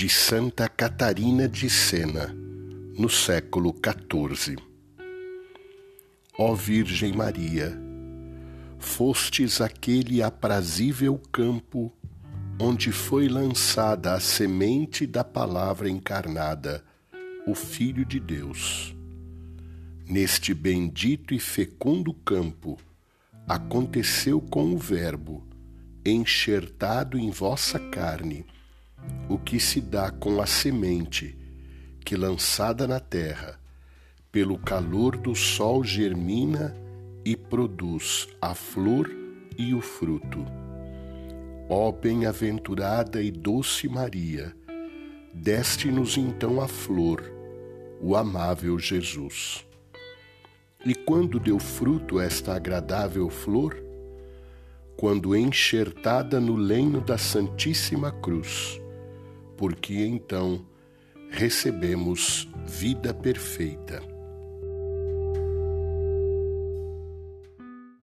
de Santa Catarina de Sena, no século XIV. Ó Virgem Maria, fostes aquele aprazível campo onde foi lançada a semente da palavra encarnada, o Filho de Deus. Neste bendito e fecundo campo aconteceu com o Verbo, enxertado em vossa carne, o que se dá com a semente que, lançada na terra, pelo calor do sol germina e produz a flor e o fruto. Ó bem-aventurada e doce Maria, deste-nos então a flor, o amável Jesus. E quando deu fruto esta agradável flor? Quando enxertada no lenho da Santíssima Cruz, porque então recebemos vida perfeita.